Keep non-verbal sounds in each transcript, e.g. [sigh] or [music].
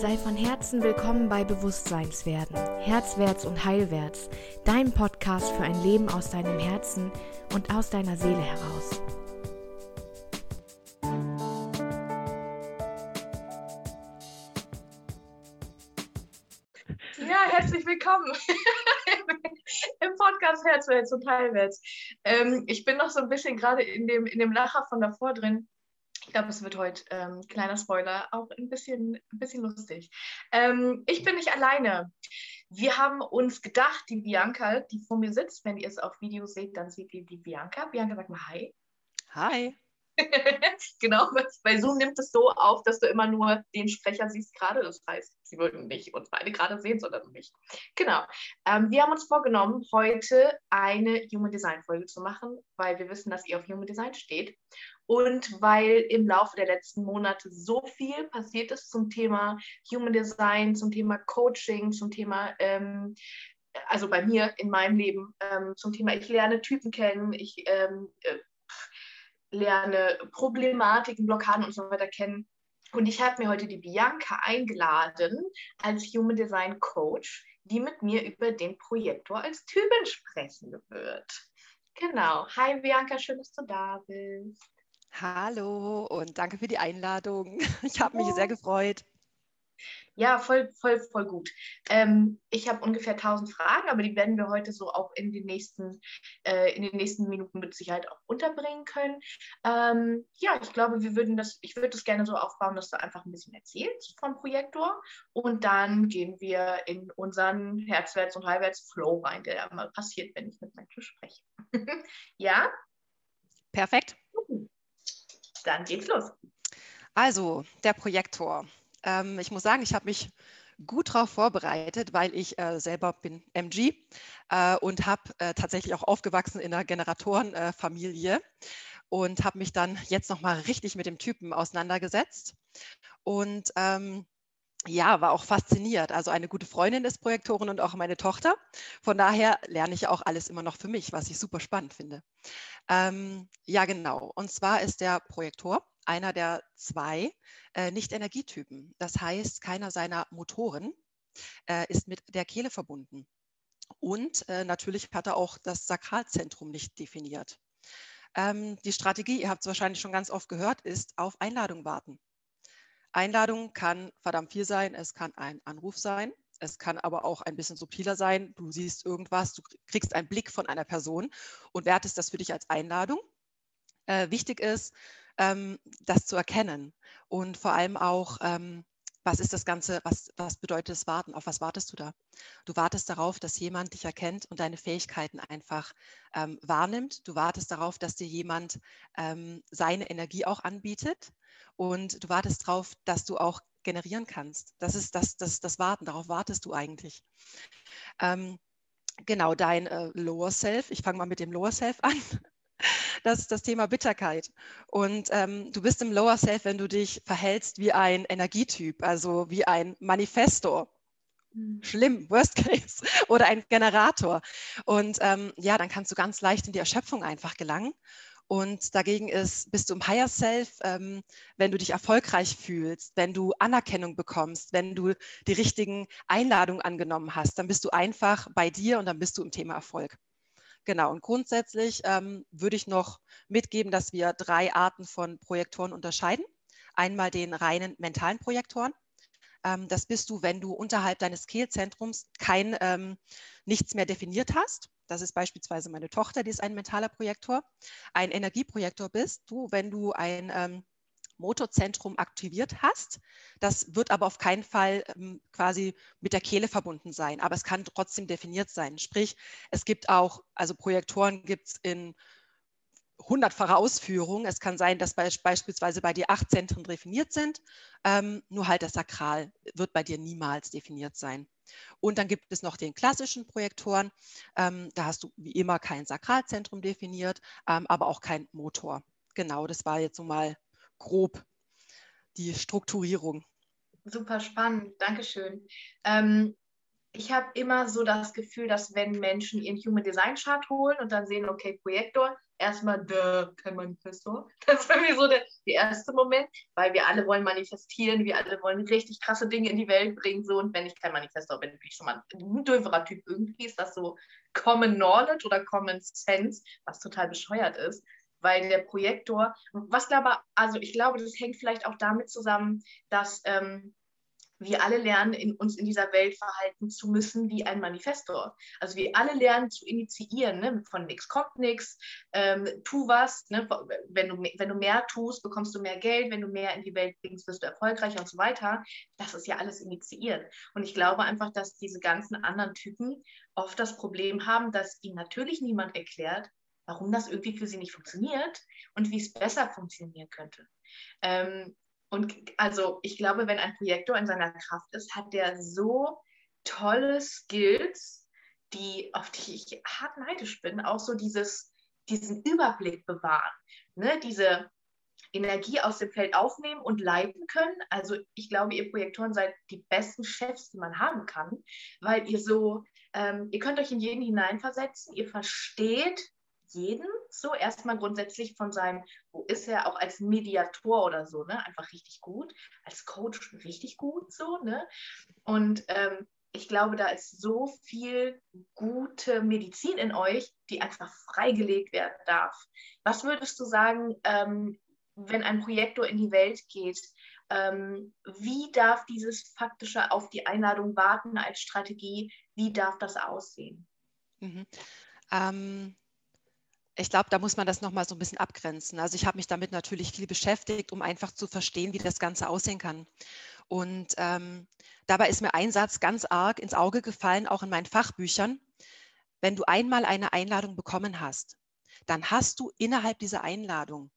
Sei von Herzen willkommen bei Bewusstseinswerden, Herzwärts und Heilwärts, dein Podcast für ein Leben aus deinem Herzen und aus deiner Seele heraus. Ja, herzlich willkommen [laughs] im Podcast Herzwärts und Heilwärts. Ähm, ich bin noch so ein bisschen gerade in dem, in dem Lacher von davor drin ich glaube, es wird heute, ähm, kleiner Spoiler, auch ein bisschen, ein bisschen lustig. Ähm, ich bin nicht alleine. Wir haben uns gedacht, die Bianca, die vor mir sitzt, wenn ihr es auf Video seht, dann seht ihr die Bianca. Bianca, sag mal Hi. Hi. [laughs] genau, bei Zoom nimmt es so auf, dass du immer nur den Sprecher siehst gerade. Das heißt, sie würden nicht uns beide gerade sehen, sondern mich. Genau. Ähm, wir haben uns vorgenommen, heute eine Human Design Folge zu machen, weil wir wissen, dass ihr auf Human Design steht und weil im Laufe der letzten Monate so viel passiert ist zum Thema Human Design, zum Thema Coaching, zum Thema, ähm, also bei mir in meinem Leben, ähm, zum Thema, ich lerne Typen kennen, ich ähm, äh, lerne Problematiken, Blockaden und so weiter kennen. Und ich habe mir heute die Bianca eingeladen als Human Design Coach, die mit mir über den Projektor als Typen sprechen wird. Genau. Hi Bianca, schön, dass du da bist. Hallo und danke für die Einladung. [laughs] Ich habe mich sehr gefreut. Ja, voll, voll, voll gut. Ähm, ich habe ungefähr 1000 Fragen, aber die werden wir heute so auch in den nächsten, äh, in den nächsten Minuten mit Sicherheit auch unterbringen können. Ähm, ja, ich glaube, wir würden das, ich würde das gerne so aufbauen, dass du einfach ein bisschen erzählst vom Projektor und dann gehen wir in unseren Herzwärts- und Halbwärts-Flow rein, der ja mal passiert, wenn ich mit Menschen spreche. [laughs] ja? Perfekt. Dann geht's los. Also, der Projektor. Ähm, ich muss sagen, ich habe mich gut darauf vorbereitet, weil ich äh, selber bin MG äh, und habe äh, tatsächlich auch aufgewachsen in einer Generatorenfamilie und habe mich dann jetzt nochmal richtig mit dem Typen auseinandergesetzt. Und ähm, ja, war auch fasziniert. Also eine gute Freundin ist Projektorin und auch meine Tochter. Von daher lerne ich auch alles immer noch für mich, was ich super spannend finde. Ähm, ja, genau. Und zwar ist der Projektor einer der zwei äh, Nicht-Energietypen. Das heißt, keiner seiner Motoren äh, ist mit der Kehle verbunden. Und äh, natürlich hat er auch das Sakralzentrum nicht definiert. Ähm, die Strategie, ihr habt es wahrscheinlich schon ganz oft gehört, ist auf Einladung warten. Einladung kann verdammt viel sein. Es kann ein Anruf sein. Es kann aber auch ein bisschen subtiler sein. Du siehst irgendwas, du kriegst einen Blick von einer Person und wertest das für dich als Einladung. Äh, wichtig ist, ähm, das zu erkennen und vor allem auch, ähm, was ist das Ganze, was, was bedeutet das Warten? Auf was wartest du da? Du wartest darauf, dass jemand dich erkennt und deine Fähigkeiten einfach ähm, wahrnimmt. Du wartest darauf, dass dir jemand ähm, seine Energie auch anbietet und du wartest darauf, dass du auch generieren kannst. Das ist das, das, das Warten, darauf wartest du eigentlich. Ähm, genau, dein äh, Lower Self, ich fange mal mit dem Lower Self an. Das ist das Thema Bitterkeit. Und ähm, du bist im Lower Self, wenn du dich verhältst wie ein Energietyp, also wie ein Manifestor. Mhm. Schlimm, Worst [laughs] Case, oder ein Generator. Und ähm, ja, dann kannst du ganz leicht in die Erschöpfung einfach gelangen und dagegen ist, bist du im Higher Self, ähm, wenn du dich erfolgreich fühlst, wenn du Anerkennung bekommst, wenn du die richtigen Einladungen angenommen hast, dann bist du einfach bei dir und dann bist du im Thema Erfolg. Genau, und grundsätzlich ähm, würde ich noch mitgeben, dass wir drei Arten von Projektoren unterscheiden. Einmal den reinen mentalen Projektoren. Ähm, das bist du, wenn du unterhalb deines Kehlzentrums kein ähm, nichts mehr definiert hast. Das ist beispielsweise meine Tochter, die ist ein mentaler Projektor. Ein Energieprojektor bist du, wenn du ein ähm, Motorzentrum aktiviert hast. Das wird aber auf keinen Fall ähm, quasi mit der Kehle verbunden sein, aber es kann trotzdem definiert sein. Sprich, es gibt auch, also Projektoren gibt es in hundertfache Ausführung. Es kann sein, dass be beispielsweise bei dir acht Zentren definiert sind, ähm, nur halt das Sakral wird bei dir niemals definiert sein. Und dann gibt es noch den klassischen Projektoren. Ähm, da hast du wie immer kein Sakralzentrum definiert, ähm, aber auch kein Motor. Genau, das war jetzt so mal grob die Strukturierung. Super spannend, Dankeschön. Ähm, ich habe immer so das Gefühl, dass wenn Menschen ihren Human Design Chart holen und dann sehen, okay, Projektor, erstmal, kein Manifestor. [laughs] Das ist irgendwie so der, der erste Moment, weil wir alle wollen manifestieren, wir alle wollen richtig krasse Dinge in die Welt bringen. So. Und wenn ich kein Manifestor bin, bin ich schon mal ein dürferer Typ. Irgendwie ist das so Common Knowledge oder Common Sense, was total bescheuert ist weil der Projektor, was glaube also ich glaube, das hängt vielleicht auch damit zusammen, dass ähm, wir alle lernen, in, uns in dieser Welt verhalten zu müssen wie ein Manifestor. Also wir alle lernen zu initiieren, ne? von nichts kommt nichts, ähm, tu was, ne? wenn, du, wenn du mehr tust, bekommst du mehr Geld, wenn du mehr in die Welt bringst, wirst du erfolgreicher und so weiter. Das ist ja alles initiiert. Und ich glaube einfach, dass diese ganzen anderen Typen oft das Problem haben, dass ihnen natürlich niemand erklärt, warum das irgendwie für sie nicht funktioniert und wie es besser funktionieren könnte. Ähm, und also ich glaube, wenn ein Projektor in seiner Kraft ist, hat der so tolle Skills, die, auf die ich hart neidisch bin, auch so dieses, diesen Überblick bewahren, ne? diese Energie aus dem Feld aufnehmen und leiten können. Also ich glaube, ihr Projektoren seid die besten Chefs, die man haben kann, weil ihr so, ähm, ihr könnt euch in jeden hineinversetzen, ihr versteht, jeden so erstmal grundsätzlich von seinem, wo ist er auch als Mediator oder so, ne, einfach richtig gut, als Coach richtig gut so, ne? Und ähm, ich glaube, da ist so viel gute Medizin in euch, die einfach freigelegt werden darf. Was würdest du sagen, ähm, wenn ein Projektor in die Welt geht? Ähm, wie darf dieses faktische auf die Einladung warten als Strategie? Wie darf das aussehen? Mhm. Ähm, ich glaube, da muss man das nochmal so ein bisschen abgrenzen. Also ich habe mich damit natürlich viel beschäftigt, um einfach zu verstehen, wie das Ganze aussehen kann. Und ähm, dabei ist mir ein Satz ganz arg ins Auge gefallen, auch in meinen Fachbüchern. Wenn du einmal eine Einladung bekommen hast, dann hast du innerhalb dieser Einladung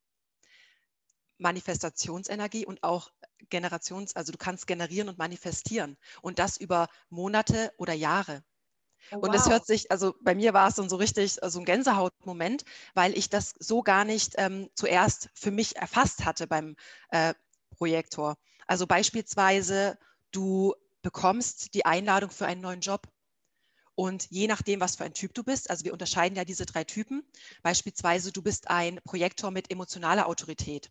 Manifestationsenergie und auch Generations, also du kannst generieren und manifestieren und das über Monate oder Jahre. Oh, und es hört sich, also bei mir war es dann so richtig so ein Gänsehautmoment, weil ich das so gar nicht ähm, zuerst für mich erfasst hatte beim äh, Projektor. Also beispielsweise, du bekommst die Einladung für einen neuen Job. Und je nachdem, was für ein Typ du bist, also wir unterscheiden ja diese drei Typen, beispielsweise du bist ein Projektor mit emotionaler Autorität.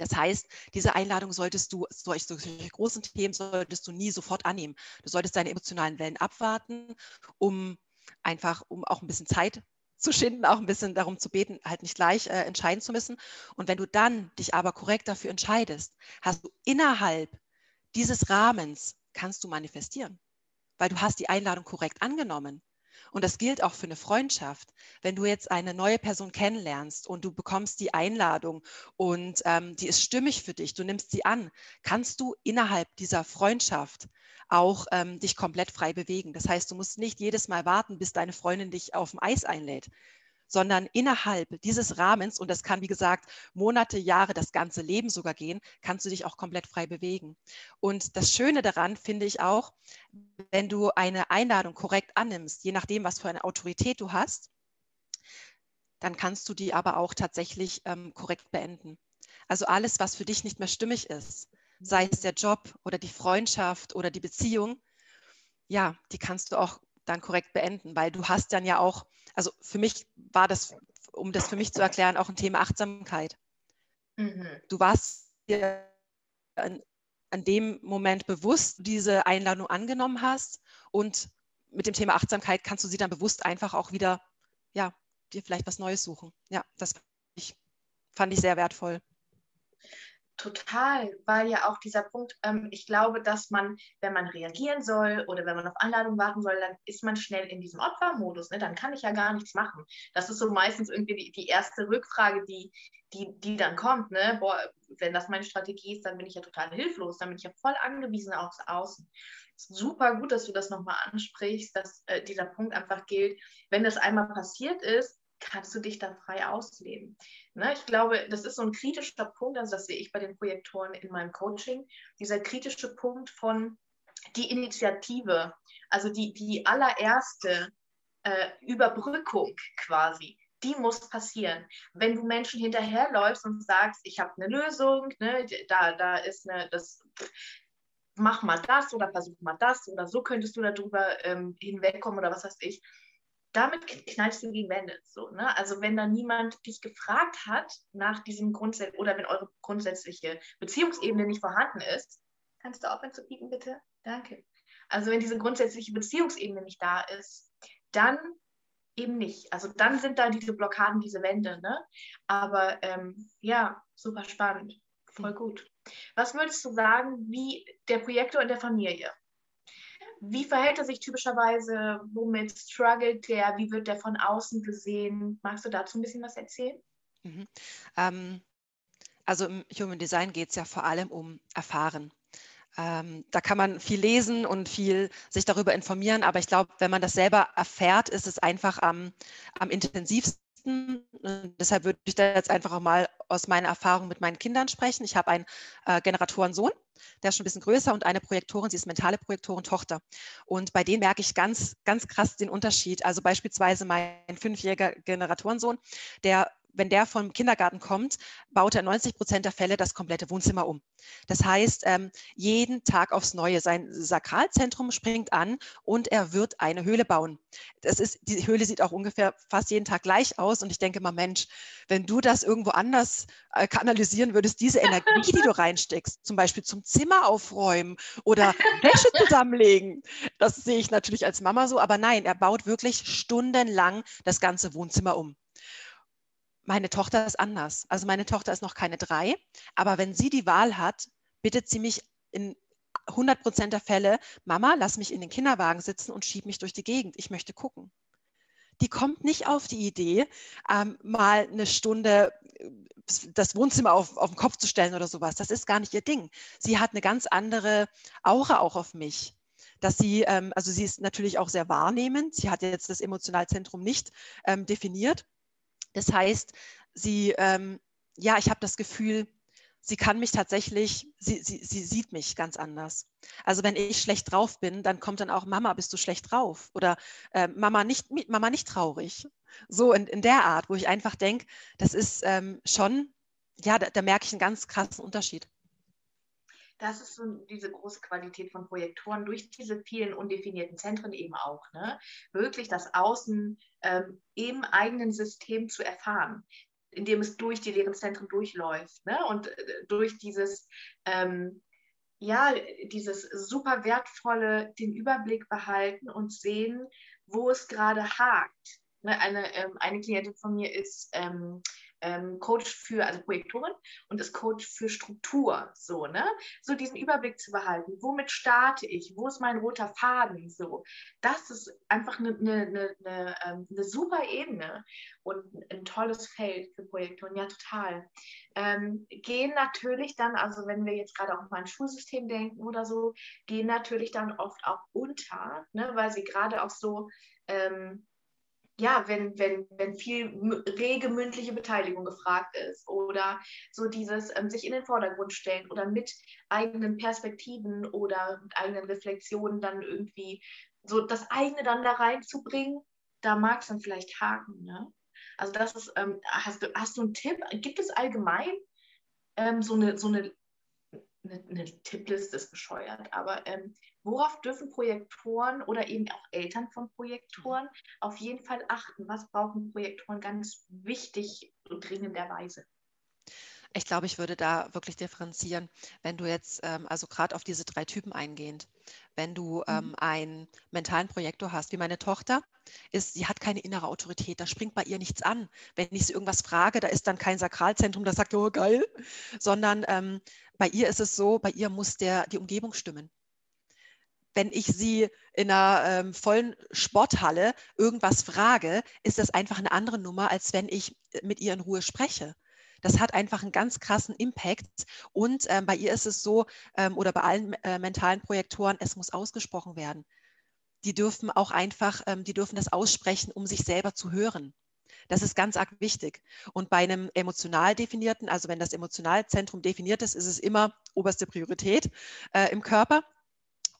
Das heißt, diese Einladung solltest du, solche, solche großen Themen solltest du nie sofort annehmen. Du solltest deine emotionalen Wellen abwarten, um einfach, um auch ein bisschen Zeit zu schinden, auch ein bisschen darum zu beten, halt nicht gleich äh, entscheiden zu müssen. Und wenn du dann dich aber korrekt dafür entscheidest, hast du innerhalb dieses Rahmens, kannst du manifestieren, weil du hast die Einladung korrekt angenommen. Und das gilt auch für eine Freundschaft. Wenn du jetzt eine neue Person kennenlernst und du bekommst die Einladung und ähm, die ist stimmig für dich, du nimmst sie an, kannst du innerhalb dieser Freundschaft auch ähm, dich komplett frei bewegen. Das heißt, du musst nicht jedes Mal warten, bis deine Freundin dich auf dem Eis einlädt, sondern innerhalb dieses Rahmens, und das kann, wie gesagt, Monate, Jahre, das ganze Leben sogar gehen, kannst du dich auch komplett frei bewegen. Und das Schöne daran finde ich auch, wenn du eine Einladung korrekt annimmst, je nachdem, was für eine Autorität du hast, dann kannst du die aber auch tatsächlich ähm, korrekt beenden. Also alles, was für dich nicht mehr stimmig ist, sei es der Job oder die Freundschaft oder die Beziehung, ja, die kannst du auch dann korrekt beenden, weil du hast dann ja auch, also für mich war das, um das für mich zu erklären, auch ein Thema Achtsamkeit. Mhm. Du warst dir an, an dem Moment bewusst, diese Einladung angenommen hast und mit dem Thema Achtsamkeit kannst du sie dann bewusst einfach auch wieder, ja, dir vielleicht was Neues suchen. Ja, das fand ich, fand ich sehr wertvoll. Total, weil ja auch dieser Punkt, ähm, ich glaube, dass man, wenn man reagieren soll oder wenn man auf Anladung warten soll, dann ist man schnell in diesem Opfermodus. Ne? Dann kann ich ja gar nichts machen. Das ist so meistens irgendwie die, die erste Rückfrage, die, die, die dann kommt. Ne? Boah, wenn das meine Strategie ist, dann bin ich ja total hilflos, dann bin ich ja voll angewiesen aufs Außen. Super gut, dass du das nochmal ansprichst, dass äh, dieser Punkt einfach gilt. Wenn das einmal passiert ist, kannst du dich dann frei ausleben. Ne? Ich glaube, das ist so ein kritischer Punkt, also das sehe ich bei den Projektoren in meinem Coaching, dieser kritische Punkt von die Initiative, also die, die allererste äh, Überbrückung quasi, die muss passieren. Wenn du Menschen hinterherläufst und sagst, ich habe eine Lösung, ne, da, da ist eine, das, mach mal das oder versuch mal das oder so könntest du darüber ähm, hinwegkommen oder was weiß ich, damit knallst du gegen Wände. So, ne? Also wenn da niemand dich gefragt hat nach diesem Grundsatz oder wenn eure grundsätzliche Beziehungsebene nicht vorhanden ist, kannst du aufhören zu piepen, bitte? Danke. Also wenn diese grundsätzliche Beziehungsebene nicht da ist, dann eben nicht. Also dann sind da diese Blockaden, diese Wände. Ne? Aber ähm, ja, super spannend. Voll gut. Was würdest du sagen, wie der Projektor in der Familie? Wie verhält er sich typischerweise? Womit struggelt der? Wie wird der von außen gesehen? Magst du dazu ein bisschen was erzählen? Mhm. Ähm, also im Human Design geht es ja vor allem um Erfahren. Ähm, da kann man viel lesen und viel sich darüber informieren, aber ich glaube, wenn man das selber erfährt, ist es einfach am, am intensivsten. Und deshalb würde ich da jetzt einfach auch mal aus meiner Erfahrung mit meinen Kindern sprechen. Ich habe einen äh, Generatorensohn, der ist schon ein bisschen größer und eine Projektorin, sie ist mentale Projektorin Tochter. Und bei denen merke ich ganz, ganz krass den Unterschied. Also beispielsweise mein fünfjähriger Generatorensohn, der wenn der vom Kindergarten kommt, baut er 90 Prozent der Fälle das komplette Wohnzimmer um. Das heißt, ähm, jeden Tag aufs Neue. Sein Sakralzentrum springt an und er wird eine Höhle bauen. Das ist, die Höhle sieht auch ungefähr fast jeden Tag gleich aus. Und ich denke mal, Mensch, wenn du das irgendwo anders äh, kanalisieren würdest, diese [laughs] Energie, die du reinsteckst, zum Beispiel zum Zimmer aufräumen oder Wäsche [laughs] zusammenlegen, das sehe ich natürlich als Mama so. Aber nein, er baut wirklich stundenlang das ganze Wohnzimmer um. Meine Tochter ist anders. Also meine Tochter ist noch keine drei, aber wenn sie die Wahl hat, bittet sie mich in 100 Prozent der Fälle, Mama, lass mich in den Kinderwagen sitzen und schieb mich durch die Gegend. Ich möchte gucken. Die kommt nicht auf die Idee, ähm, mal eine Stunde äh, das Wohnzimmer auf, auf den Kopf zu stellen oder sowas. Das ist gar nicht ihr Ding. Sie hat eine ganz andere Aura auch auf mich dass sie, ähm, also sie ist natürlich auch sehr wahrnehmend. Sie hat jetzt das Emotionalzentrum nicht ähm, definiert, das heißt, sie, ähm, ja, ich habe das Gefühl, sie kann mich tatsächlich, sie, sie, sie sieht mich ganz anders. Also wenn ich schlecht drauf bin, dann kommt dann auch, Mama, bist du schlecht drauf? Oder äh, Mama, nicht, Mama nicht traurig. So in, in der Art, wo ich einfach denke, das ist ähm, schon, ja, da, da merke ich einen ganz krassen Unterschied das ist so diese große Qualität von Projektoren durch diese vielen undefinierten Zentren eben auch. Ne? Wirklich das Außen ähm, im eigenen System zu erfahren, indem es durch die leeren Zentren durchläuft ne? und äh, durch dieses, ähm, ja, dieses super wertvolle, den Überblick behalten und sehen, wo es gerade hakt. Ne? Eine, ähm, eine Klientin von mir ist ähm, Coach für, also Projektorin und ist Coach für Struktur, so, ne? So diesen Überblick zu behalten. Womit starte ich? Wo ist mein roter Faden? So, das ist einfach eine, eine, eine, eine, ähm, eine super Ebene und ein tolles Feld für Projektoren. Ja, total. Ähm, gehen natürlich dann, also wenn wir jetzt gerade auch mal ein Schulsystem denken oder so, gehen natürlich dann oft auch unter, ne? weil sie gerade auch so ähm, ja, wenn, wenn, wenn viel rege mündliche Beteiligung gefragt ist oder so dieses ähm, sich in den Vordergrund stellen oder mit eigenen Perspektiven oder mit eigenen Reflexionen dann irgendwie so das eigene dann da reinzubringen, da mag es dann vielleicht haken. Ne? Also das ist, ähm, hast, du, hast du einen Tipp? Gibt es allgemein ähm, so, eine, so eine eine, eine Tippliste ist bescheuert, aber ähm, worauf dürfen Projektoren oder eben auch Eltern von Projektoren auf jeden Fall achten? Was brauchen Projektoren ganz wichtig und dringenderweise? Ich glaube, ich würde da wirklich differenzieren, wenn du jetzt, ähm, also gerade auf diese drei Typen eingehend, wenn du ähm, mhm. einen mentalen Projektor hast, wie meine Tochter, ist, sie hat keine innere Autorität, da springt bei ihr nichts an. Wenn ich sie irgendwas frage, da ist dann kein Sakralzentrum, das sagt, oh geil, sondern ähm, bei ihr ist es so, bei ihr muss der, die Umgebung stimmen wenn ich sie in einer ähm, vollen Sporthalle irgendwas frage, ist das einfach eine andere Nummer, als wenn ich mit ihr in Ruhe spreche. Das hat einfach einen ganz krassen Impact. Und ähm, bei ihr ist es so, ähm, oder bei allen äh, mentalen Projektoren, es muss ausgesprochen werden. Die dürfen auch einfach, ähm, die dürfen das aussprechen, um sich selber zu hören. Das ist ganz arg wichtig. Und bei einem emotional definierten, also wenn das Emotionalzentrum definiert ist, ist es immer oberste Priorität äh, im Körper.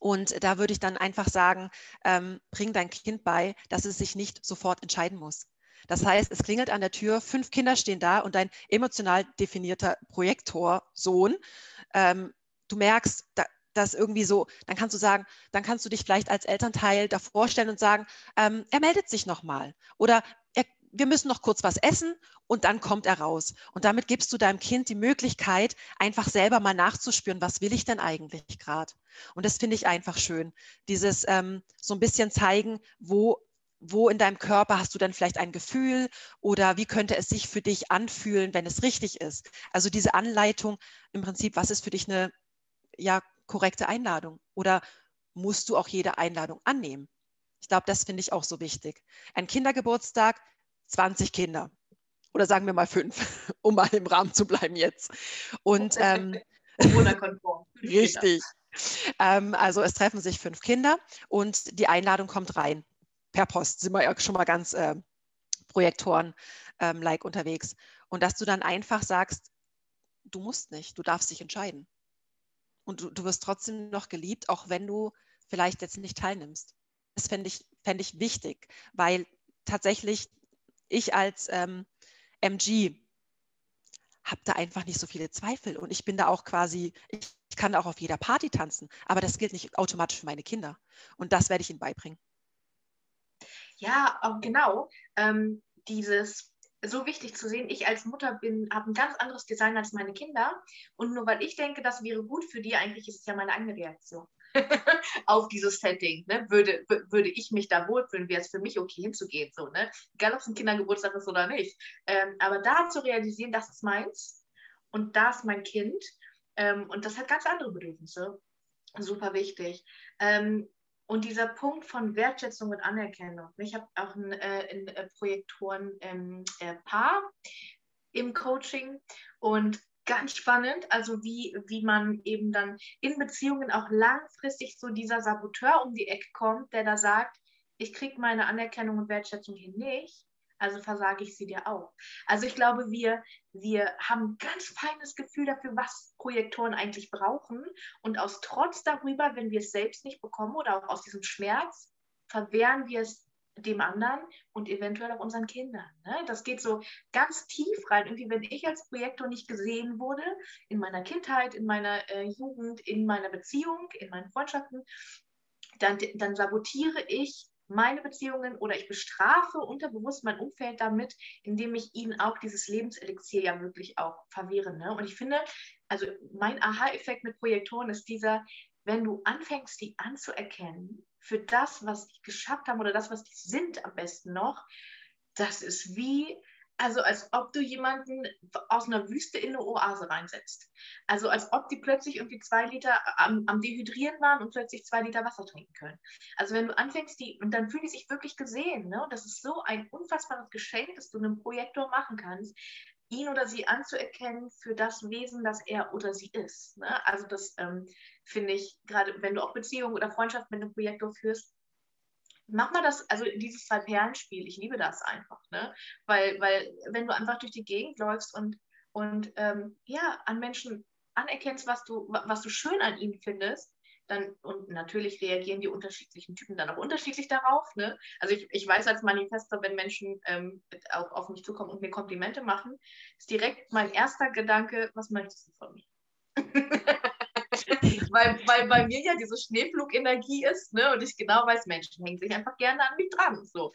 Und da würde ich dann einfach sagen, ähm, bring dein Kind bei, dass es sich nicht sofort entscheiden muss. Das heißt, es klingelt an der Tür, fünf Kinder stehen da und dein emotional definierter Projektor, Sohn, ähm, du merkst, da, das irgendwie so, dann kannst du sagen, dann kannst du dich vielleicht als Elternteil da vorstellen und sagen, ähm, er meldet sich nochmal oder er, wir müssen noch kurz was essen und dann kommt er raus. Und damit gibst du deinem Kind die Möglichkeit, einfach selber mal nachzuspüren, was will ich denn eigentlich gerade? Und das finde ich einfach schön. Dieses ähm, so ein bisschen zeigen, wo wo in deinem Körper hast du dann vielleicht ein Gefühl oder wie könnte es sich für dich anfühlen, wenn es richtig ist? Also diese Anleitung im Prinzip, was ist für dich eine ja, korrekte Einladung? Oder musst du auch jede Einladung annehmen? Ich glaube, das finde ich auch so wichtig. Ein Kindergeburtstag, 20 Kinder oder sagen wir mal fünf, [laughs] um mal im Rahmen zu bleiben jetzt. Und ähm, [laughs] Corona-konform. [laughs] richtig. Ähm, also es treffen sich fünf Kinder und die Einladung kommt rein. Per Post sind wir ja schon mal ganz äh, Projektoren-like ähm, unterwegs. Und dass du dann einfach sagst, du musst nicht, du darfst dich entscheiden. Und du, du wirst trotzdem noch geliebt, auch wenn du vielleicht jetzt nicht teilnimmst. Das fände ich, fänd ich wichtig, weil tatsächlich ich als ähm, MG habe da einfach nicht so viele Zweifel und ich bin da auch quasi, ich, kann auch auf jeder Party tanzen, aber das gilt nicht automatisch für meine Kinder und das werde ich ihnen beibringen. Ja, genau. Ähm, dieses so wichtig zu sehen, ich als Mutter bin, habe ein ganz anderes Design als meine Kinder und nur weil ich denke, das wäre gut für die, eigentlich ist es ja meine eigene Reaktion. [laughs] auf dieses Setting. Ne? Würde, würde ich mich da wohlfühlen, wäre es für mich okay hinzugehen. So, ne? Egal, ob es ein Kindergeburtstag ist oder nicht. Ähm, aber da zu realisieren, das ist meins und das ist mein Kind ähm, und das hat ganz andere Bedürfnisse. Super wichtig. Ähm, und dieser Punkt von Wertschätzung und Anerkennung. Ich habe auch ein, äh, ein äh, Projektoren ähm, äh, im Coaching und ganz spannend, also wie, wie man eben dann in Beziehungen auch langfristig so dieser Saboteur um die Ecke kommt, der da sagt, ich kriege meine Anerkennung und Wertschätzung hier nicht, also versage ich sie dir auch. Also ich glaube, wir, wir haben ein ganz feines Gefühl dafür, was Projektoren eigentlich brauchen und aus Trotz darüber, wenn wir es selbst nicht bekommen oder auch aus diesem Schmerz, verwehren wir es dem anderen und eventuell auch unseren Kindern. Ne? Das geht so ganz tief rein. Irgendwie, wenn ich als Projektor nicht gesehen wurde, in meiner Kindheit, in meiner äh, Jugend, in meiner Beziehung, in meinen Freundschaften, dann, dann sabotiere ich meine Beziehungen oder ich bestrafe unterbewusst mein Umfeld damit, indem ich ihnen auch dieses Lebenselixier ja wirklich auch verwehre. Ne? Und ich finde, also mein Aha-Effekt mit Projektoren ist dieser, wenn du anfängst, die anzuerkennen für das, was die geschafft haben oder das, was die sind am besten noch, das ist wie, also als ob du jemanden aus einer Wüste in eine Oase reinsetzt. Also als ob die plötzlich irgendwie zwei Liter am, am, Dehydrieren waren und plötzlich zwei Liter Wasser trinken können. Also wenn du anfängst, die, und dann fühlen die sich wirklich gesehen. Ne? Das ist so ein unfassbares Geschenk, das du einem Projektor machen kannst, ihn oder sie anzuerkennen für das Wesen, das er oder sie ist. Ne? Also das ähm, finde ich, gerade wenn du auch Beziehungen oder Freundschaft mit einem Projektor führst, mach mal das, also dieses Zwei-Perlen-Spiel, ich liebe das einfach, ne? Weil, weil wenn du einfach durch die Gegend läufst und, und ähm, ja, an Menschen anerkennst, was du, was du schön an ihnen findest, dann, und natürlich reagieren die unterschiedlichen Typen dann auch unterschiedlich darauf. Ne? Also ich, ich weiß als Manifester, wenn Menschen ähm, auch auf mich zukommen und mir Komplimente machen, ist direkt mein erster Gedanke, was möchtest du von mir? [laughs] weil, weil bei mir ja diese Schneeflugenergie ist ne? und ich genau weiß, Menschen hängen sich einfach gerne an mich dran. So.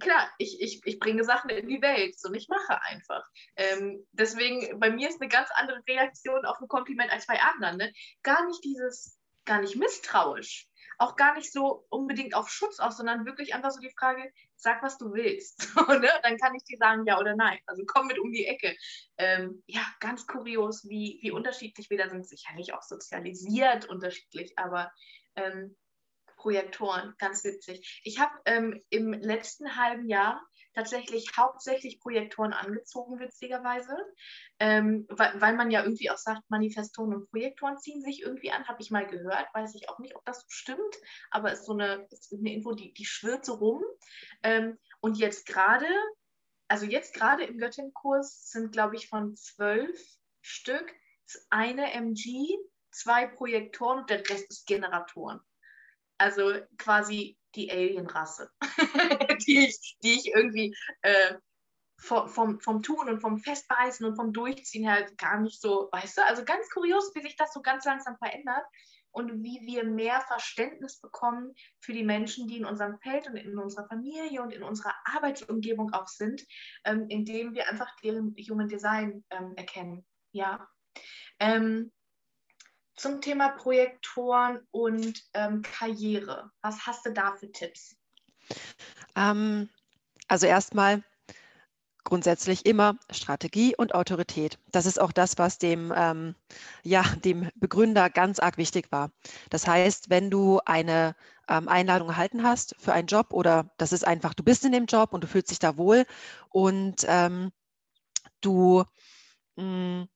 Klar, ich, ich, ich bringe Sachen in die Welt und ich mache einfach. Ähm, deswegen, bei mir ist eine ganz andere Reaktion auf ein Kompliment als bei anderen. Ne? Gar nicht dieses gar nicht misstrauisch, auch gar nicht so unbedingt auf Schutz aus, sondern wirklich einfach so die Frage, sag, was du willst. [laughs] ne? Dann kann ich dir sagen, ja oder nein. Also komm mit um die Ecke. Ähm, ja, ganz kurios, wie, wie unterschiedlich wir da sind. Sicherlich auch sozialisiert unterschiedlich, aber ähm, Projektoren, ganz witzig. Ich habe ähm, im letzten halben Jahr tatsächlich hauptsächlich Projektoren angezogen, witzigerweise, ähm, weil, weil, man ja irgendwie auch sagt, Manifestoren und Projektoren ziehen sich irgendwie an, habe ich mal gehört, weiß ich auch nicht, ob das stimmt, aber es ist so eine, ist eine Info, die, die schwirrt so rum. Ähm, und jetzt gerade, also jetzt gerade im Göttingen-Kurs sind, glaube ich, von zwölf Stück eine MG, zwei Projektoren und der Rest ist Generatoren. Also quasi die Alienrasse, [laughs] die, ich, die ich irgendwie äh, vom, vom, Tun und vom Festbeißen und vom Durchziehen her gar nicht so, weißt du, also ganz kurios, wie sich das so ganz langsam verändert. und wie wir mehr Verständnis bekommen für die Menschen, die in unserem Feld und in unserer Familie und in unserer Arbeitsumgebung auch sind, ähm, indem wir einfach deren Human Design ähm, erkennen. Ja. Ähm, zum Thema Projektoren und ähm, Karriere. Was hast du da für Tipps? Ähm, also erstmal grundsätzlich immer Strategie und Autorität. Das ist auch das, was dem, ähm, ja, dem Begründer ganz arg wichtig war. Das heißt, wenn du eine ähm, Einladung erhalten hast für einen Job oder das ist einfach, du bist in dem Job und du fühlst dich da wohl und ähm, du mh, hm,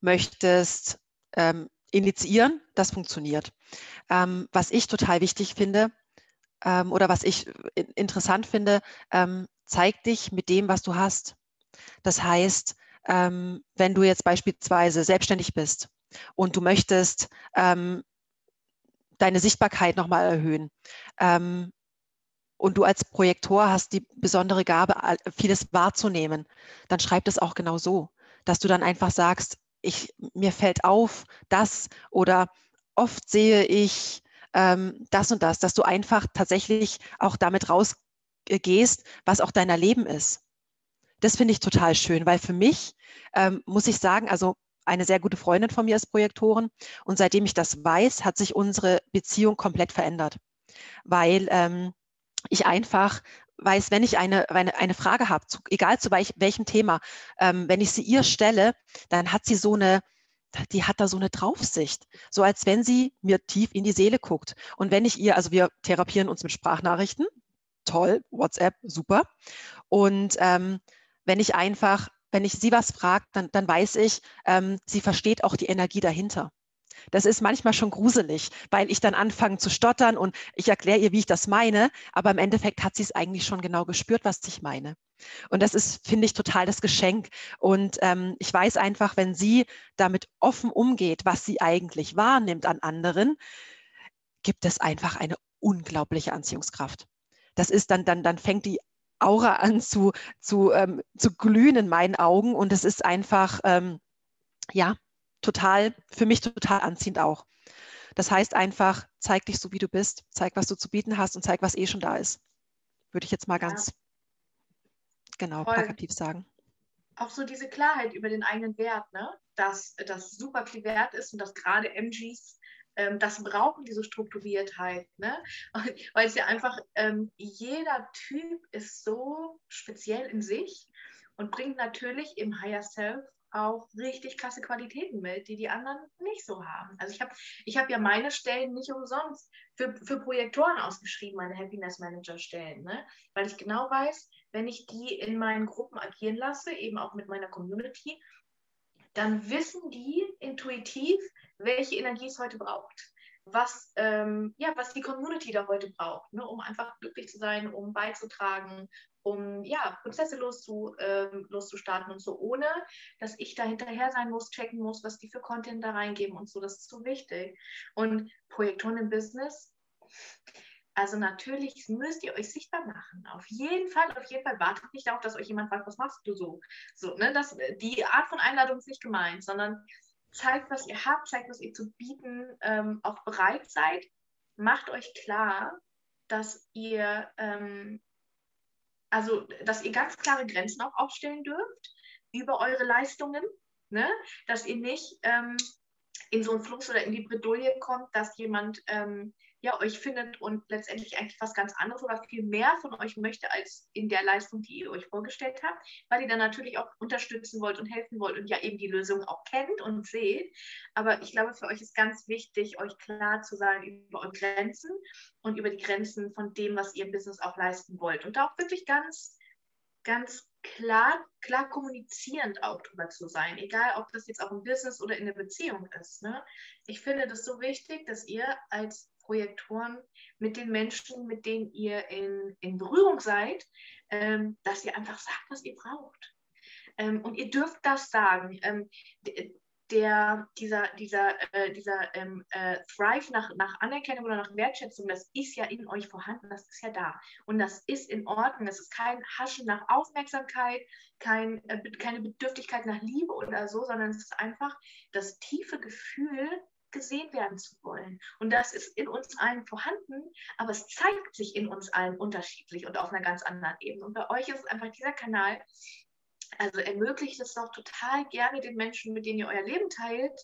möchtest ähm, initiieren, das funktioniert. Ähm, was ich total wichtig finde, ähm, oder was ich interessant finde, ähm, zeig dich mit dem, was du hast. Das heißt, ähm, wenn du jetzt beispielsweise selbstständig bist und du möchtest ähm, deine Sichtbarkeit nochmal erhöhen ähm, und du als Projektor hast die besondere Gabe, vieles wahrzunehmen, dann schreib das auch genau so, dass du dann einfach sagst, ich, mir fällt auf, das oder oft sehe ich ähm, das und das, dass du einfach tatsächlich auch damit rausgehst, was auch deiner Leben ist. Das finde ich total schön, weil für mich ähm, muss ich sagen, also eine sehr gute Freundin von mir ist Projektoren und seitdem ich das weiß, hat sich unsere Beziehung komplett verändert, weil ähm, ich einfach weiß, wenn ich eine, eine, eine Frage habe, egal zu welch, welchem Thema, ähm, wenn ich sie ihr stelle, dann hat sie so eine, die hat da so eine Draufsicht, so als wenn sie mir tief in die Seele guckt. Und wenn ich ihr, also wir therapieren uns mit Sprachnachrichten, toll, WhatsApp, super. Und ähm, wenn ich einfach, wenn ich sie was frage, dann, dann weiß ich, ähm, sie versteht auch die Energie dahinter. Das ist manchmal schon gruselig, weil ich dann anfange zu stottern und ich erkläre ihr, wie ich das meine, aber im Endeffekt hat sie es eigentlich schon genau gespürt, was ich meine. Und das ist, finde ich, total das Geschenk. Und ähm, ich weiß einfach, wenn sie damit offen umgeht, was sie eigentlich wahrnimmt an anderen, gibt es einfach eine unglaubliche Anziehungskraft. Das ist dann, dann, dann fängt die Aura an zu, zu, ähm, zu glühen in meinen Augen und es ist einfach, ähm, ja, total, für mich total anziehend auch. Das heißt einfach, zeig dich so, wie du bist, zeig, was du zu bieten hast und zeig, was eh schon da ist. Würde ich jetzt mal ganz ja. Genau Voll. plakativ sagen. Auch so diese Klarheit über den eigenen Wert, ne? dass das super viel wert ist und dass gerade MGs ähm, das brauchen, diese Strukturiertheit. Ne? [laughs] Weil es ja einfach, ähm, jeder Typ ist so speziell in sich und bringt natürlich im Higher Self auch richtig krasse Qualitäten mit, die die anderen nicht so haben. Also ich habe ich hab ja meine Stellen nicht umsonst für, für Projektoren ausgeschrieben, meine Happiness Manager Stellen, ne? weil ich genau weiß, wenn ich die in meinen Gruppen agieren lasse, eben auch mit meiner Community, dann wissen die intuitiv, welche Energie es heute braucht. Was, ähm, ja, was die Community da heute braucht, ne, um einfach glücklich zu sein, um beizutragen, um ja, Prozesse loszu, ähm, loszustarten und so, ohne dass ich da hinterher sein muss, checken muss, was die für Content da reingeben und so. Das ist so wichtig. Und Projektoren im Business, also natürlich müsst ihr euch sichtbar machen. Auf jeden Fall, auf jeden Fall wartet nicht darauf, dass euch jemand fragt, was machst du so? So, ne? Das, die Art von Einladung ist nicht gemeint, sondern zeigt, was ihr habt, zeigt, was ihr zu bieten ähm, auch bereit seid. Macht euch klar, dass ihr ähm, also dass ihr ganz klare Grenzen auch aufstellen dürft über eure Leistungen, ne? dass ihr nicht ähm, in so einen Fluss oder in die Bredouille kommt, dass jemand ähm, ja, euch findet und letztendlich eigentlich was ganz anderes oder viel mehr von euch möchte als in der Leistung, die ihr euch vorgestellt habt, weil ihr dann natürlich auch unterstützen wollt und helfen wollt und ja eben die Lösung auch kennt und seht. Aber ich glaube, für euch ist ganz wichtig, euch klar zu sein über eure Grenzen und über die Grenzen von dem, was ihr im Business auch leisten wollt. Und da auch wirklich ganz, ganz klar, klar kommunizierend auch drüber zu sein, egal ob das jetzt auch im Business oder in der Beziehung ist. Ne? Ich finde das so wichtig, dass ihr als Projektoren mit den Menschen, mit denen ihr in, in Berührung seid, ähm, dass ihr einfach sagt, was ihr braucht. Ähm, und ihr dürft das sagen. Ähm, der, dieser, dieser, äh, dieser ähm, äh, Thrive nach, nach Anerkennung oder nach Wertschätzung, das ist ja in euch vorhanden, das ist ja da. Und das ist in Ordnung. Das ist kein Haschen nach Aufmerksamkeit, kein, äh, keine Bedürftigkeit nach Liebe oder so, sondern es ist einfach das tiefe Gefühl, gesehen werden zu wollen. Und das ist in uns allen vorhanden, aber es zeigt sich in uns allen unterschiedlich und auf einer ganz anderen Ebene. Und bei euch ist es einfach dieser Kanal, also ermöglicht es doch total gerne den Menschen, mit denen ihr euer Leben teilt,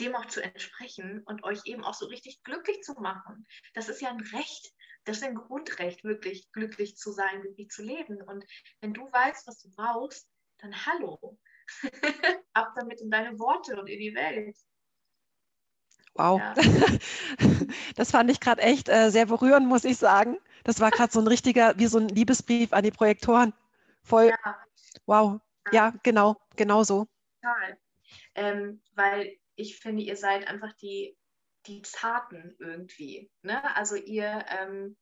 dem auch zu entsprechen und euch eben auch so richtig glücklich zu machen. Das ist ja ein Recht, das ist ein Grundrecht, wirklich glücklich zu sein, glücklich zu leben. Und wenn du weißt, was du brauchst, dann hallo. [laughs] Ab damit in deine Worte und in die Welt. Wow. Ja. [laughs] Das fand ich gerade echt äh, sehr berührend, muss ich sagen. Das war gerade so ein richtiger, wie so ein Liebesbrief an die Projektoren. Voll. Ja. Wow. Ja, genau, genau so. Total. Ähm, weil ich finde, ihr seid einfach die, die Zarten irgendwie. Ne? Also ihr, ähm,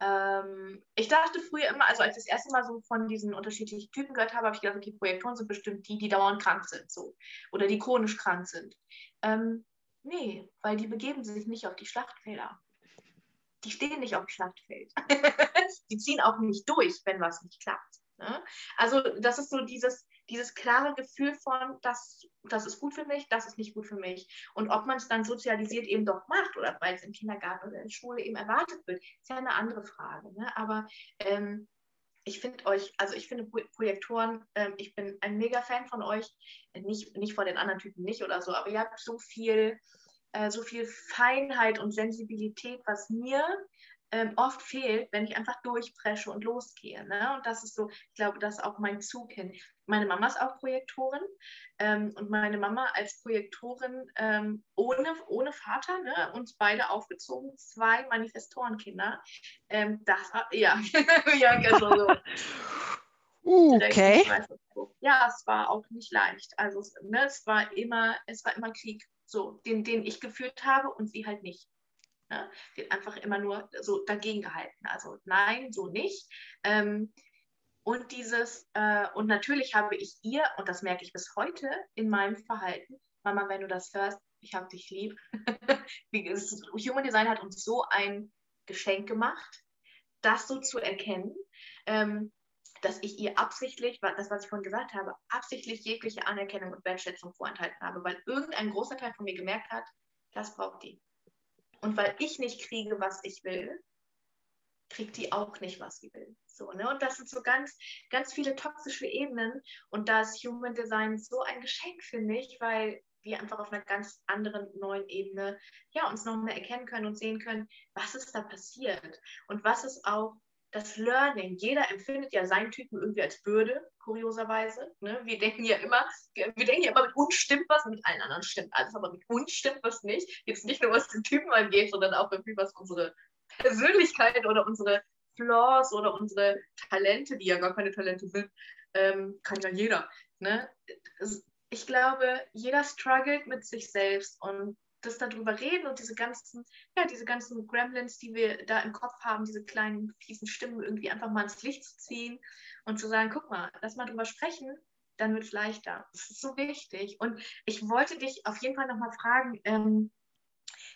ähm, ich dachte früher immer, also als ich das erste Mal so von diesen unterschiedlichen Typen gehört habe, habe ich gedacht, okay, Projektoren sind bestimmt die, die dauernd krank sind, so. Oder die chronisch krank sind. Ähm, nee, weil die begeben sich nicht auf die Schlachtfelder. Die stehen nicht auf dem Schlachtfeld. [laughs] die ziehen auch nicht durch, wenn was nicht klappt. Ne? Also das ist so dieses, dieses klare Gefühl von, das, das ist gut für mich, das ist nicht gut für mich. Und ob man es dann sozialisiert eben doch macht oder weil es im Kindergarten oder in der Schule eben erwartet wird, ist ja eine andere Frage. Ne? Aber ähm, ich finde euch, also ich finde Projektoren, ähm, ich bin ein mega Fan von euch, nicht, nicht von den anderen Typen nicht oder so, aber ihr habt so viel, äh, so viel Feinheit und Sensibilität, was mir ähm, oft fehlt, wenn ich einfach durchpresche und losgehe. Ne? Und das ist so, ich glaube, das ist auch mein Zug hin. Meine Mama ist auch Projektorin ähm, und meine Mama als Projektorin ähm, ohne, ohne Vater, ne? uns beide aufgezogen, zwei Manifestorenkinder. Ähm, das ja, [laughs] ja, [laughs] genau so. Okay. Ja, es war auch nicht leicht. Also ne, es war immer, es war immer Krieg, so, den, den ich geführt habe und sie halt nicht. Ne? Wird einfach immer nur so dagegen gehalten. Also nein, so nicht. Ähm, und dieses, äh, und natürlich habe ich ihr, und das merke ich bis heute in meinem Verhalten, Mama, wenn du das hörst, ich habe dich lieb. [laughs] Human Design hat uns so ein Geschenk gemacht, das so zu erkennen, ähm, dass ich ihr absichtlich, das, was ich vorhin gesagt habe, absichtlich jegliche Anerkennung und Wertschätzung vorenthalten habe, weil irgendein großer Teil von mir gemerkt hat, das braucht die. Und weil ich nicht kriege, was ich will, kriegt die auch nicht, was sie will. So, ne? Und das sind so ganz, ganz viele toxische Ebenen. Und da ist Human Design so ein Geschenk für mich, weil wir einfach auf einer ganz anderen neuen Ebene ja, uns noch mehr erkennen können und sehen können, was ist da passiert und was ist auch das Learning. Jeder empfindet ja seinen Typen irgendwie als Bürde, kurioserweise. Ne? Wir denken ja immer, wir denken ja immer, mit uns stimmt was, mit allen anderen stimmt alles, aber mit uns stimmt was nicht. Jetzt nicht nur, was den Typen angeht, sondern auch irgendwie, was unsere Persönlichkeit oder unsere Flaws oder unsere Talente, die ja gar keine Talente sind, ähm, kann ja jeder. Ne? Ich glaube, jeder struggelt mit sich selbst und das darüber reden und diese ganzen, ja, diese ganzen Gremlins, die wir da im Kopf haben, diese kleinen fiesen Stimmen irgendwie einfach mal ins Licht zu ziehen und zu sagen, guck mal, lass mal drüber sprechen, dann wird es leichter. Das ist so wichtig. Und ich wollte dich auf jeden Fall nochmal fragen, ähm,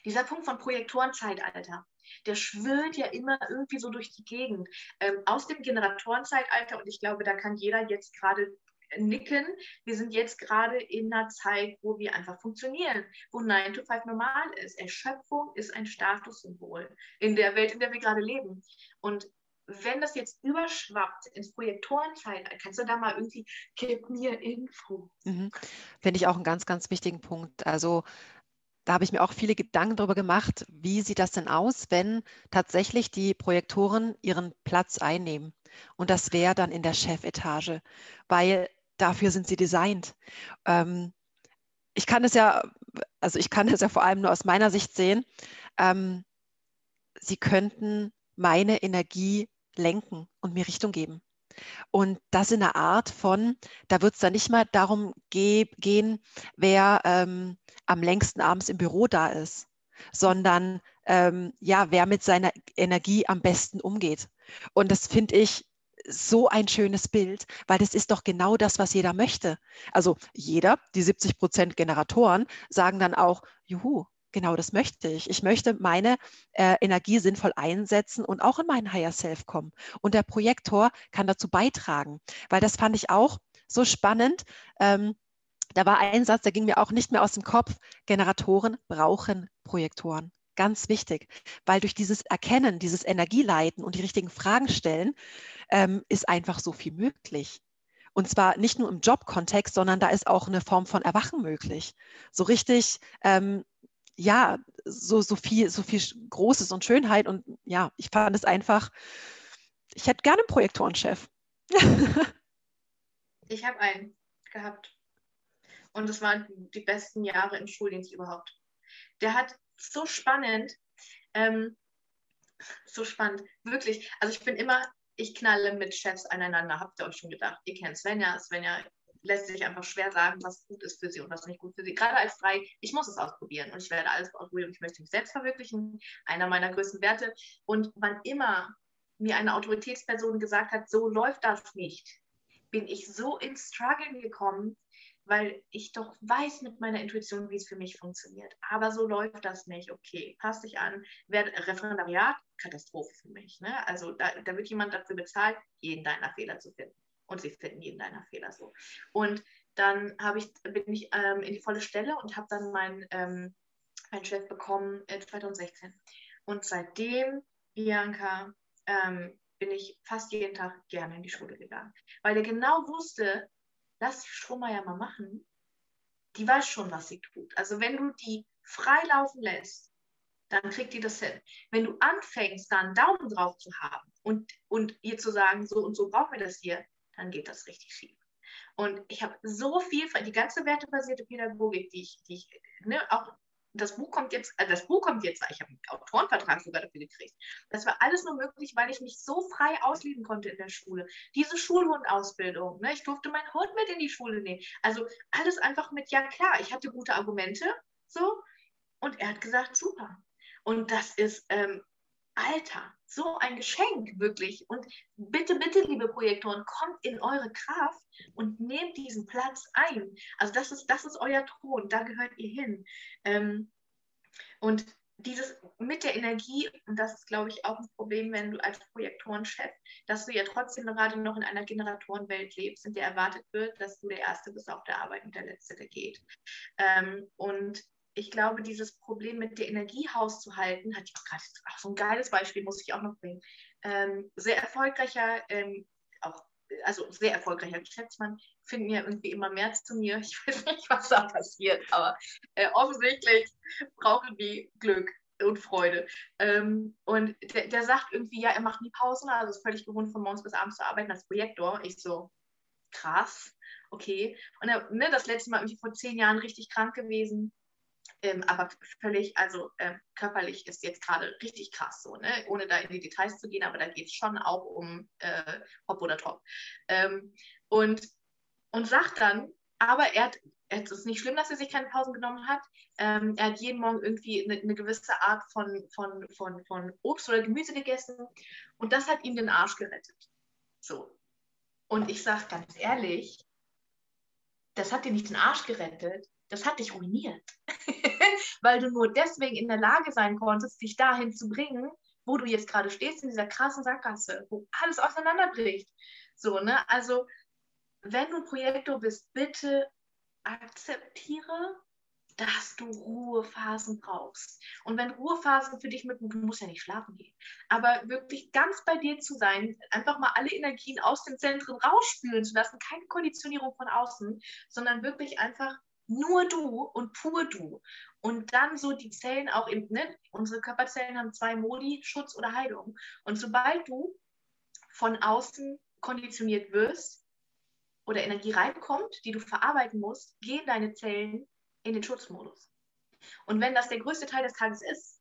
dieser Punkt von Projektorenzeitalter, der schwirrt ja immer irgendwie so durch die Gegend. Ähm, aus dem Generatorenzeitalter, und ich glaube, da kann jeder jetzt gerade nicken. Wir sind jetzt gerade in einer Zeit, wo wir einfach funktionieren, wo 9 to 5 normal ist. Erschöpfung ist ein Statussymbol in der Welt, in der wir gerade leben. Und wenn das jetzt überschwappt ins Projektorenzeitalter, kannst du da mal irgendwie, gib mir Info. Mhm. Finde ich auch einen ganz, ganz wichtigen Punkt. Also da habe ich mir auch viele Gedanken darüber gemacht, wie sieht das denn aus, wenn tatsächlich die Projektoren ihren Platz einnehmen. Und das wäre dann in der Chefetage, weil dafür sind sie designt. Ähm, ich kann es ja, also ich kann [laughs] es ja vor allem nur aus meiner Sicht sehen. Ähm, sie könnten meine Energie lenken und mir Richtung geben. Und das in einer Art von, da wird es dann nicht mal darum ge gehen, wer ähm, am längsten abends im Büro da ist, sondern ähm, ja, wer mit seiner Energie am besten umgeht. Und das finde ich so ein schönes Bild, weil das ist doch genau das, was jeder möchte. Also jeder, die 70 Prozent Generatoren, sagen dann auch, juhu, genau das möchte ich. Ich möchte meine äh, Energie sinnvoll einsetzen und auch in meinen Higher Self kommen. Und der Projektor kann dazu beitragen, weil das fand ich auch so spannend. Ähm, da war ein Satz, der ging mir auch nicht mehr aus dem Kopf. Generatoren brauchen Projektoren. Ganz wichtig, weil durch dieses Erkennen, dieses Energieleiten und die richtigen Fragen stellen, ähm, ist einfach so viel möglich. Und zwar nicht nur im Jobkontext, sondern da ist auch eine Form von Erwachen möglich. So richtig, ähm, ja, so, so, viel, so viel Großes und Schönheit. Und ja, ich fand es einfach, ich hätte gerne einen Projektorenchef. [laughs] ich habe einen gehabt. Und es waren die besten Jahre im Schuldienst überhaupt. Der hat so spannend, ähm, so spannend, wirklich. Also ich bin immer, ich knalle mit Chefs aneinander, habt ihr euch schon gedacht. Ihr kennt Svenja, Svenja lässt sich einfach schwer sagen, was gut ist für sie und was nicht gut für sie. Gerade als frei, ich muss es ausprobieren und ich werde alles ausprobieren und ich möchte mich selbst verwirklichen, einer meiner größten Werte. Und wann immer mir eine Autoritätsperson gesagt hat, so läuft das nicht, bin ich so ins Struggle gekommen, weil ich doch weiß mit meiner Intuition, wie es für mich funktioniert. Aber so läuft das nicht. Okay, passt dich an. Referendariat, Katastrophe für mich. Ne? Also da, da wird jemand dafür bezahlt, jeden deiner Fehler zu finden. Und sie finden jeden deiner Fehler so. Und dann ich, bin ich ähm, in die volle Stelle und habe dann meinen ähm, mein Chef bekommen äh, 2016. Und seitdem, Bianca, ähm, bin ich fast jeden Tag gerne in die Schule gegangen. Weil er genau wusste, lass die Strohmeier mal machen. Die weiß schon, was sie tut. Also wenn du die frei laufen lässt, dann kriegt die das hin. Wenn du anfängst, da einen Daumen drauf zu haben und, und ihr zu sagen, so und so brauchen wir das hier, dann geht das richtig schief. Und ich habe so viel, die ganze wertebasierte Pädagogik, die ich, die ich ne, auch das Buch kommt jetzt, äh, das Buch kommt jetzt, ich habe einen Autorenvertrag sogar dafür gekriegt. Das war alles nur möglich, weil ich mich so frei ausleben konnte in der Schule. Diese Schulhundausbildung, ne, ich durfte meinen Hund mit in die Schule nehmen. Also alles einfach mit, ja klar, ich hatte gute Argumente, so, und er hat gesagt, super. Und das ist ähm, Alter, so ein Geschenk, wirklich. Und bitte, bitte, liebe Projektoren, kommt in eure Kraft und nehmt diesen Platz ein. Also das ist, das ist euer Thron, da gehört ihr hin. Ähm, und dieses mit der Energie, und das ist, glaube ich, auch ein Problem, wenn du als Projektorenchef, dass du ja trotzdem gerade noch in einer Generatorenwelt lebst, in der erwartet wird, dass du der Erste bist auf der Arbeit und der Letzte, der geht. Ähm, und ich glaube, dieses Problem mit der Energie hauszuhalten, hat auch gerade auch so ein geiles Beispiel, muss ich auch noch bringen. Ähm, sehr erfolgreicher, ähm, auch, also sehr erfolgreicher Geschäftsmann, finden ja irgendwie immer mehr zu mir. [laughs] Ich weiß nicht, was da passiert, aber äh, offensichtlich brauchen die Glück und Freude. Ähm, und der, der, sagt irgendwie, ja, er macht nie Pausen, also ist völlig gewohnt, von morgens bis abends zu arbeiten als Projektor. Ich so, krass, okay. Und er, ne, das letzte Mal irgendwie vor zehn Jahren richtig krank gewesen ähm, aber völlig, also ähm, körperlich ist jetzt gerade richtig krass so, ne? ohne da in die Details zu gehen, aber da geht es schon auch um äh, Hop oder Top. Ähm, und, und sagt dann, aber er hat, es ist nicht schlimm, dass er sich keine Pausen genommen hat. Ähm, er hat jeden Morgen irgendwie eine, eine, gewisse Art von, von, von, von Obst oder Gemüse gegessen und das hat ihm den Arsch gerettet. So. Und ich sage ganz ehrlich, das hat dir nicht den Arsch gerettet, das hat dich ruiniert. [laughs] Weil du nur deswegen in der Lage sein konntest, dich dahin zu bringen, wo du jetzt gerade stehst, in dieser krassen Sackgasse, wo alles auseinanderbricht. So, ne? Also, wenn du Projektor bist, bitte akzeptiere, dass du Ruhephasen brauchst. Und wenn Ruhephasen für dich mit, du musst ja nicht schlafen gehen, aber wirklich ganz bei dir zu sein, einfach mal alle Energien aus den Zentren rausspülen zu lassen, keine Konditionierung von außen, sondern wirklich einfach nur du und pur du. Und dann so die Zellen auch eben, ne? unsere Körperzellen haben zwei Modi, Schutz oder Heilung. Und sobald du von außen konditioniert wirst oder Energie reinkommt, die du verarbeiten musst, gehen deine Zellen in den Schutzmodus. Und wenn das der größte Teil des Tages ist,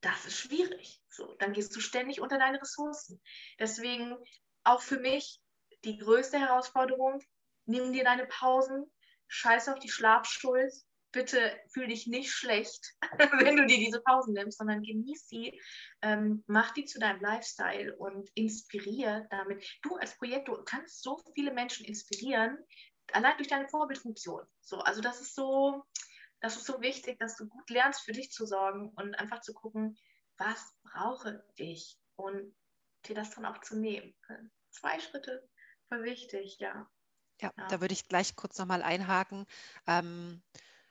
das ist schwierig. So, dann gehst du ständig unter deine Ressourcen. Deswegen auch für mich die größte Herausforderung, nimm dir deine Pausen, scheiß auf die Schlafschuld. Bitte fühl dich nicht schlecht, [laughs] wenn du dir diese Pausen nimmst, sondern genieß sie, ähm, mach die zu deinem Lifestyle und inspiriere damit. Du als Projektor kannst so viele Menschen inspirieren, allein durch deine Vorbildfunktion. So, also das ist so, das ist so wichtig, dass du gut lernst, für dich zu sorgen und einfach zu gucken, was brauche ich und dir das dann auch zu nehmen. Zwei Schritte voll wichtig, ja. Ja, ja. da würde ich gleich kurz nochmal einhaken. Ähm,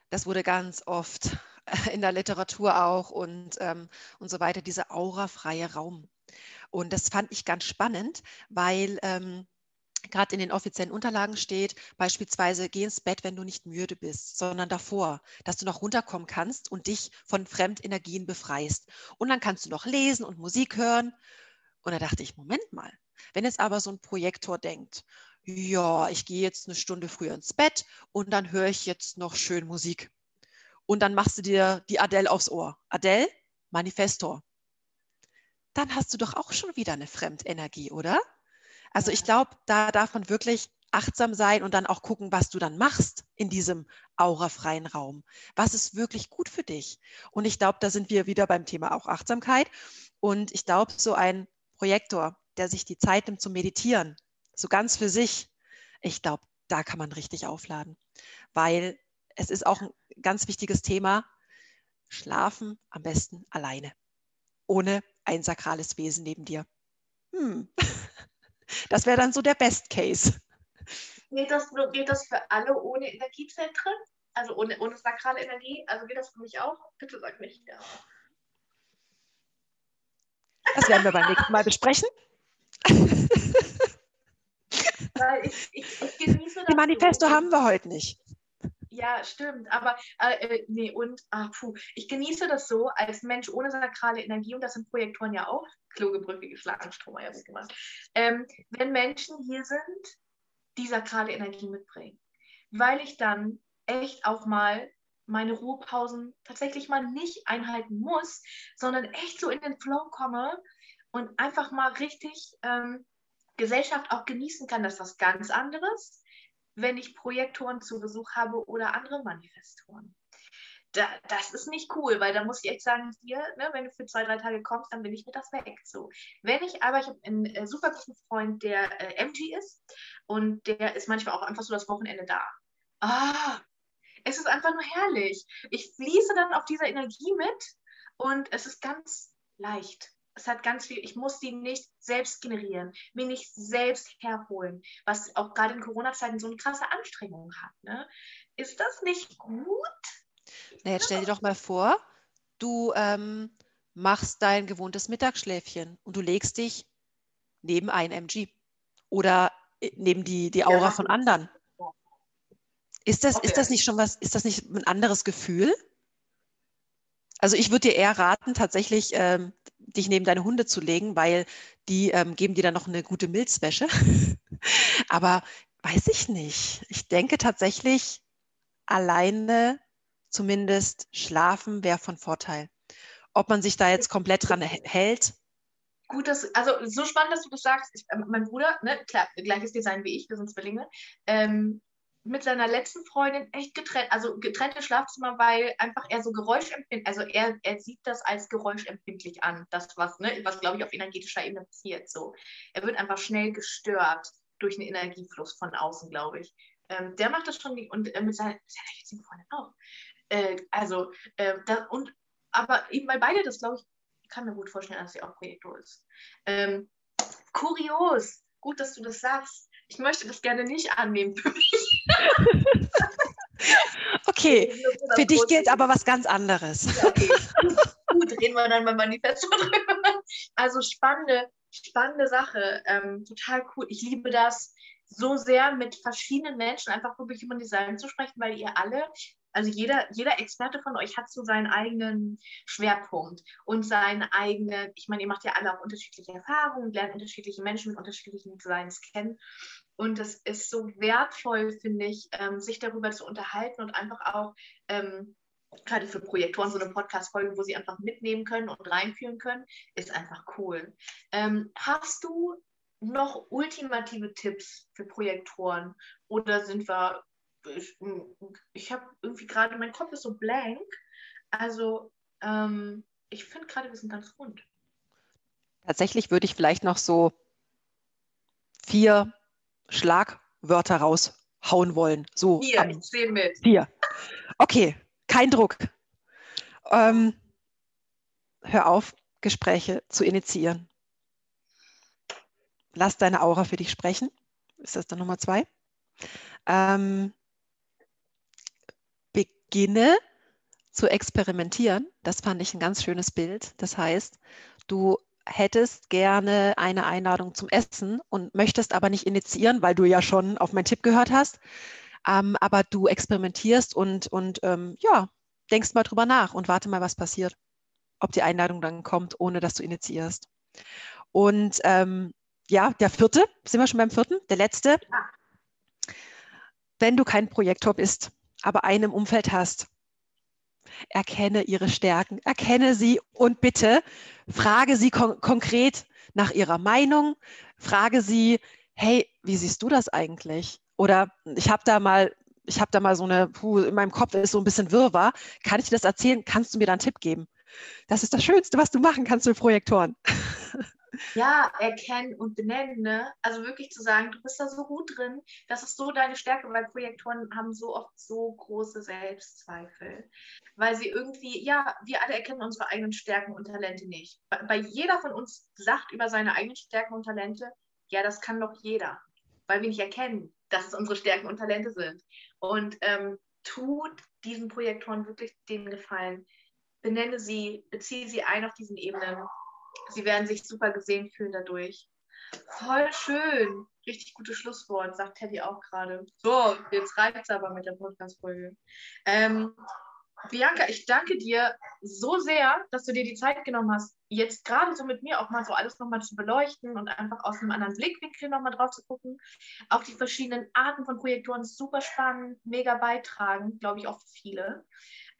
das wurde ganz oft [laughs] in der Literatur auch und, ähm, und so weiter, dieser aurafreie Raum. Und das fand ich ganz spannend, weil ähm, gerade in den offiziellen Unterlagen steht, beispielsweise geh ins Bett, wenn du nicht müde bist, sondern davor, dass du noch runterkommen kannst und dich von Fremdenergien befreist. Und dann kannst du noch lesen und Musik hören. Und da dachte ich, Moment mal, wenn jetzt aber so ein Projektor denkt, ja, ich gehe jetzt eine Stunde früher ins Bett und dann höre ich jetzt noch schön Musik. Und dann machst du dir die Adele aufs Ohr. Adele, Manifestor. Dann hast du doch auch schon wieder eine Fremdenergie, oder? Also ich glaube, da darf man wirklich achtsam sein und dann auch gucken, was du dann machst in diesem aurafreien Raum. Was ist wirklich gut für dich? Und ich glaube, da sind wir wieder beim Thema auch Achtsamkeit. Und ich glaube, so ein Projektor, der sich die Zeit nimmt zu meditieren, so ganz für sich, ich glaube, da kann man richtig aufladen, weil es ist auch ein ganz wichtiges Thema. Schlafen am besten alleine, ohne ein sakrales Wesen neben dir. Hm. [laughs] Das wäre dann so der Best Case. Geht das, geht das für alle ohne Energiezentren? Also ohne, ohne sakrale Energie? Also geht das für mich auch? Bitte sag nicht ja. Das werden wir beim nächsten Mal besprechen. [laughs] Weil ich, ich, ich genieße das. Die Manifesto so. haben wir heute nicht. Ja, stimmt. Aber äh, äh, nee, und ach, puh, ich genieße das so als Mensch ohne sakrale Energie, und das sind Projektoren ja auch, kluge Brücke geschlagen, Stromer ja gemacht. Ähm, wenn Menschen hier sind, die sakrale Energie mitbringen. Weil ich dann echt auch mal meine Ruhepausen tatsächlich mal nicht einhalten muss, sondern echt so in den Flow komme und einfach mal richtig ähm, Gesellschaft auch genießen kann. Das ist was ganz anderes wenn ich Projektoren zu Besuch habe oder andere Manifestoren. Da, das ist nicht cool, weil da muss ich echt sagen, hier, ne, wenn du für zwei, drei Tage kommst, dann bin ich mir das weg. So. Wenn ich aber, ich habe einen äh, super guten Freund, der äh, MG ist und der ist manchmal auch einfach so das Wochenende da. Ah, es ist einfach nur herrlich. Ich fließe dann auf dieser Energie mit und es ist ganz leicht es hat ganz viel, ich muss die nicht selbst generieren, mir nicht selbst herholen, was auch gerade in Corona-Zeiten so eine krasse Anstrengung hat. Ne? Ist das nicht gut? Na, jetzt stell dir doch mal vor, du ähm, machst dein gewohntes Mittagsschläfchen und du legst dich neben ein MG oder äh, neben die, die Aura ja. von anderen. Ist das, okay. ist das nicht schon was, ist das nicht ein anderes Gefühl? Also ich würde dir eher raten, tatsächlich ähm, dich neben deine Hunde zu legen, weil die ähm, geben dir dann noch eine gute Milzwäsche. [laughs] Aber weiß ich nicht. Ich denke tatsächlich, alleine zumindest schlafen wäre von Vorteil. Ob man sich da jetzt komplett dran hält. Gut, dass, also so spannend, dass du das sagst. Ich, äh, mein Bruder, ne, klar, gleiches Design wie ich, wir sind Zwillinge, ähm, mit seiner letzten Freundin echt getrennt, also getrennte Schlafzimmer, weil einfach er so geräuschempfindlich, also er, er sieht das als geräuschempfindlich an, das was, ne, was glaube ich auf energetischer Ebene passiert. So, er wird einfach schnell gestört durch einen Energiefluss von außen, glaube ich. Ähm, der macht das schon und äh, mit seiner, seiner jetzigen Freundin auch. Äh, also äh, da, und aber eben weil beide das, glaube ich, kann mir gut vorstellen, dass sie auch Projektor ist. Ähm, kurios, gut, dass du das sagst. Ich möchte das gerne nicht annehmen für mich. [laughs] okay, für dich gilt aber was ganz anderes. Ja, okay. Gut, reden wir dann beim Manifesto drüber. Also spannende, spannende Sache. Ähm, total cool. Ich liebe das so sehr, mit verschiedenen Menschen einfach wirklich über Design zu sprechen, weil ihr alle also jeder, jeder Experte von euch hat so seinen eigenen Schwerpunkt und seine eigene, ich meine, ihr macht ja alle auch unterschiedliche Erfahrungen, lernt unterschiedliche Menschen mit unterschiedlichen Designs kennen. Und es ist so wertvoll, finde ich, ähm, sich darüber zu unterhalten und einfach auch ähm, gerade für Projektoren so eine Podcast-Folge, wo sie einfach mitnehmen können und reinführen können, ist einfach cool. Ähm, hast du noch ultimative Tipps für Projektoren oder sind wir ich, ich habe irgendwie gerade, mein Kopf ist so blank. Also ähm, ich finde gerade, wir sind ganz rund. Tatsächlich würde ich vielleicht noch so vier Schlagwörter raushauen wollen. So vier, am, ich sehe mit. Vier. Okay, kein Druck. Ähm, hör auf, Gespräche zu initiieren. Lass deine Aura für dich sprechen. Ist das dann Nummer zwei? Ähm, beginne zu experimentieren. Das fand ich ein ganz schönes Bild. Das heißt, du hättest gerne eine Einladung zum Essen und möchtest aber nicht initiieren, weil du ja schon auf meinen Tipp gehört hast. Ähm, aber du experimentierst und, und ähm, ja, denkst mal drüber nach und warte mal, was passiert. Ob die Einladung dann kommt, ohne dass du initiierst. Und ähm, ja, der vierte, sind wir schon beim vierten, der letzte. Wenn du kein Projektor bist, aber einen im Umfeld hast, erkenne ihre Stärken, erkenne sie und bitte frage sie kon konkret nach ihrer Meinung, frage sie, hey, wie siehst du das eigentlich? Oder ich habe da mal, ich habe da mal so eine, puh, in meinem Kopf ist so ein bisschen Wirrwarr. Kann ich dir das erzählen? Kannst du mir da einen Tipp geben? Das ist das Schönste, was du machen kannst mit Projektoren. [laughs] Ja, erkennen und benennen, ne? Also wirklich zu sagen, du bist da so gut drin, das ist so deine Stärke, weil Projektoren haben so oft so große Selbstzweifel, weil sie irgendwie, ja, wir alle erkennen unsere eigenen Stärken und Talente nicht. Bei jeder von uns sagt über seine eigenen Stärken und Talente, ja, das kann doch jeder, weil wir nicht erkennen, dass es unsere Stärken und Talente sind. Und ähm, tut diesen Projektoren wirklich den Gefallen, benenne sie, beziehe sie ein auf diesen Ebenen Sie werden sich super gesehen fühlen dadurch. Voll schön. Richtig gutes Schlusswort, sagt Teddy auch gerade. So, jetzt reicht es aber mit der Podcast-Folge. Ähm, Bianca, ich danke dir so sehr, dass du dir die Zeit genommen hast, jetzt gerade so mit mir auch mal so alles nochmal zu beleuchten und einfach aus einem anderen Blickwinkel nochmal drauf zu gucken. Auch die verschiedenen Arten von Projektoren super spannend, mega beitragen, glaube ich, auch für viele.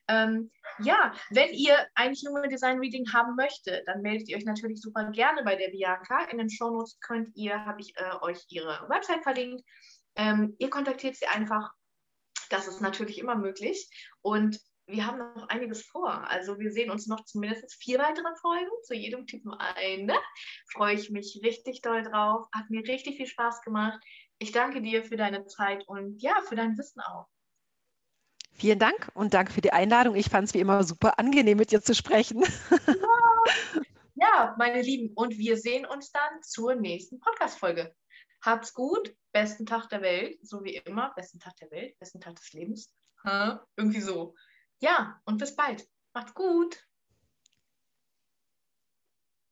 Ähm, ja, wenn ihr ein Human Design Reading haben möchtet, dann meldet ihr euch natürlich super gerne bei der Bianca. In den Shownotes könnt ihr, habe ich äh, euch ihre Website verlinkt. Ähm, ihr kontaktiert sie einfach. Das ist natürlich immer möglich. Und wir haben noch einiges vor. Also wir sehen uns noch zumindest vier weitere Folgen, zu jedem Typ nur eine. Freue ich mich richtig doll drauf. Hat mir richtig viel Spaß gemacht. Ich danke dir für deine Zeit und ja, für dein Wissen auch. Vielen Dank und danke für die Einladung. Ich fand es wie immer super angenehm, mit dir zu sprechen. [laughs] Ja, meine Lieben, und wir sehen uns dann zur nächsten Podcast-Folge. Habt's gut, besten Tag der Welt, so wie immer, besten Tag der Welt, besten Tag des Lebens. Ha? Irgendwie so. Ja, und bis bald. Macht's gut.